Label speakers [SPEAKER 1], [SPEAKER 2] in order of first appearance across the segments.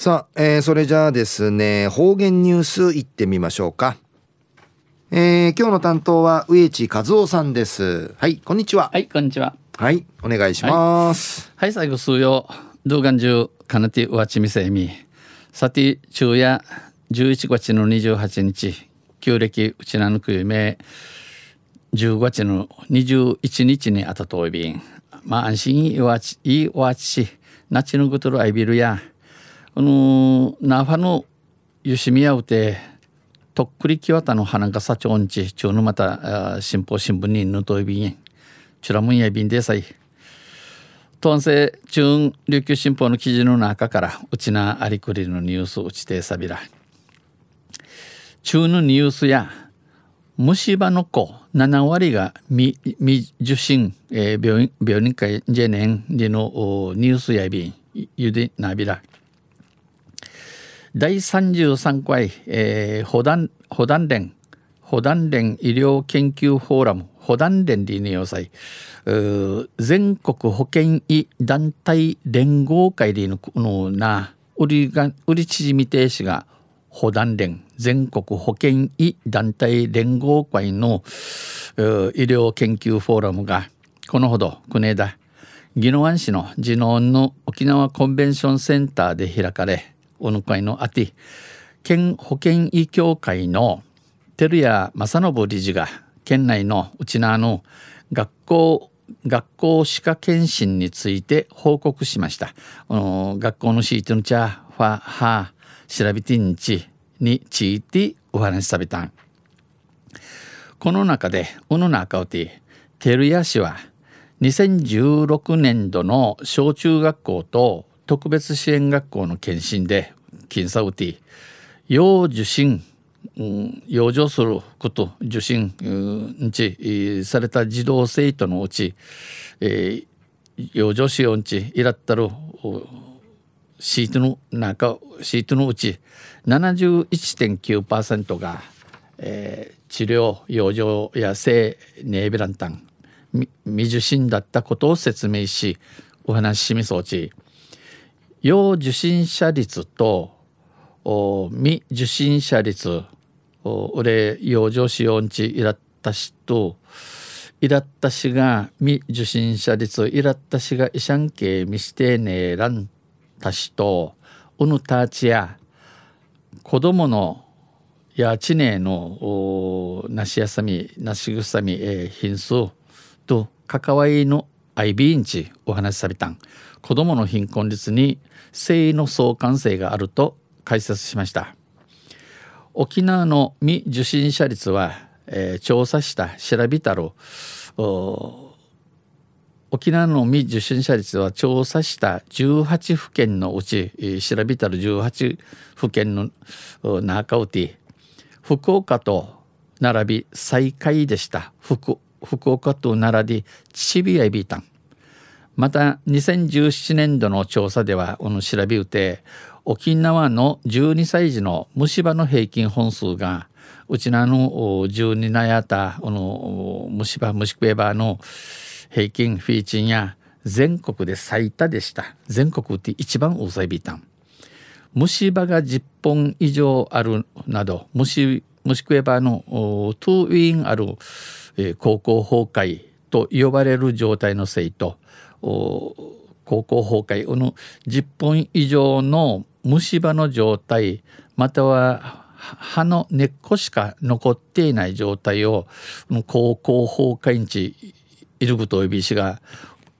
[SPEAKER 1] さあ、えー、それじゃあですね方言ニュースいってみましょうか。えー、今日の担当は植地和夫さんです。はいこんにちは。
[SPEAKER 2] はいこんにちは。
[SPEAKER 1] はいお願いします。
[SPEAKER 2] はい、はい、最後数曜動画中かなてわちみせみ。さて昼夜11月の28日旧暦うちなぬくゆめ10月の21日にあたといびん。まあ安心いわちいわちしなちぬぐとるあいびるやあのなファのゆしみやうてとっくりきわたの花がさちょんちちゅうのまた新報新聞にぬといびんちゅらむんやびんでさい。とんせ中琉球新報の記事の中からうちなありくりのニュースうちてさびら。中のニュースや虫歯の子7割が未未受診、えー、病院病院会ジェネンでのニュースやびんゆでなびら。第33回、えー、保団保団連保団連医療研究フォーラム保団連理念要塞全国保健医団体連合会でののな売りが売り縮み停止が保団連全国保健医団体連合会の医療研究フォーラムがこのほど国枝宜野湾市の地のの沖縄コンベンションセンターで開かれおぬ会のあて県保健医協会の照屋正信理事が県内のうちなの学校学校歯科検診について報告しました。学校のシートのチャーファハー調べてんちについてお話しされたんこの中でうの中をて照屋市は2016年度の小中学校と特別支援学校の検診で検査をて要受診養生すること受診んちされた児童生徒のうち、えー、養生しようんちいらったるシートの中シートのうち71.9%が、えー、治療養生や性ネーベランタン未受診だったことを説明しお話ししみそうち要受診者率と未受診者率俺養生しよんちいらったしといらったしが未受診者率いらったしがいしゃんけみしてねらんたしとうぬたちや子供のやちねのなしやさみなしぐさみ、えー、品数と関わりのアイビーンチお話しされたん。子供の貧困率に性の相関性があると解説しました。沖縄の未受診者率は、えー、調査した調べたる沖縄の未受診者率は調査した18府県のうち、調べたる18府県の中うて福岡と並び最下位でした。福福岡と並びチビアイビータン。また2017年度の調査ではこの調べうて沖縄の12歳児の虫歯の平均本数がうちなの12なやたこの虫歯虫食えばの平均フィーチンや全国で最多でした。全国って一番多さいビタン。虫歯が10本以上あるなど虫虫食えばのトゥーウィンある、高校崩壊と呼ばれる状態の生徒高校崩壊の10本以上の虫歯の状態または歯の根っこしか残っていない状態を高校崩壊日いることおびしが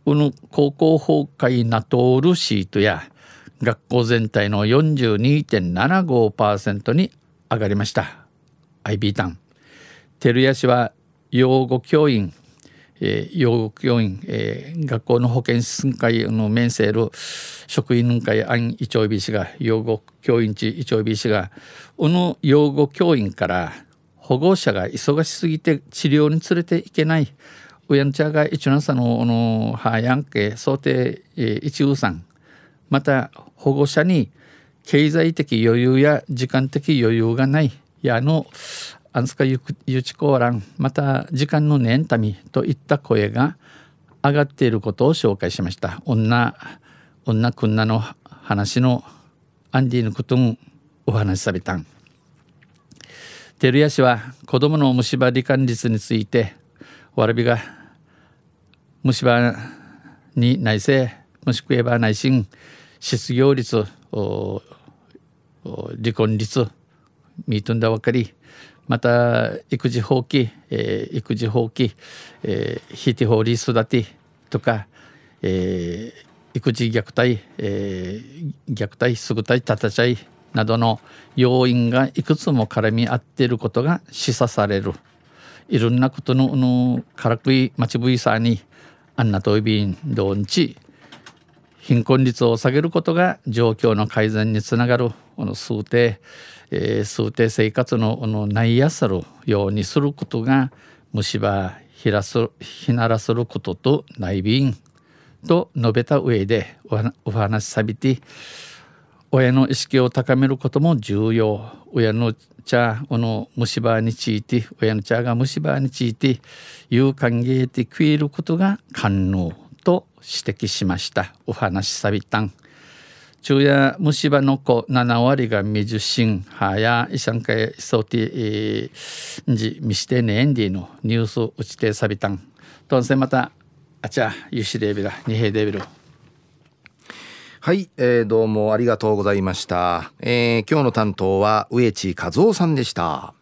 [SPEAKER 2] この高校崩壊なとるシートや学校全体の42.75%に上がりました。IB タン。照屋市は養護教員えー、養護教員、えー、学校の保健室会の面せる職員会安一丁美氏が養護教員地一丁美氏がこの養護教員から保護者が忙しすぎて治療に連れていけないウヤンチャが一ナサののハヤンケ想定、えー、一ウさんまた保護者に経済的余裕や時間的余裕がないやのアンスカユチコーランまた時間の念たみといった声が上がっていることを紹介しました。女女くんなの話のアンディのことんお話しされたん。照屋氏は子供の虫歯罹患率についてわらびが虫歯に内政もしくは内心失業率離婚率見とんだばかり。また育児放棄、えー、育児放棄、えー、ひてほり育てとか、えー、育児虐待、えー、虐待すぐたいたたちゃいなどの要因がいくつも絡み合っていることが示唆される。いろんなことののからくい待ちぶいさにあんなといびんどんち貧困率を下げることが状況の改善につながる。の数定、えー、数定生活ののないやさるようにすることが虫歯ひらすひならすることと内便と述べた上でお話しさびて親の意識を高めることも重要。親の茶この虫歯について親の茶が虫歯について有歓迎で食えることが可能と指摘しました。お話しさびたん。昼夜虫歯の子7割が未受診はや医者会想定じ見してねんでのニュース打ちてさびたんとんせまたあちゃゆしレベル二平デビル
[SPEAKER 1] はい、えー、どうもありがとうございました、えー、今日の担当は植地和夫さんでした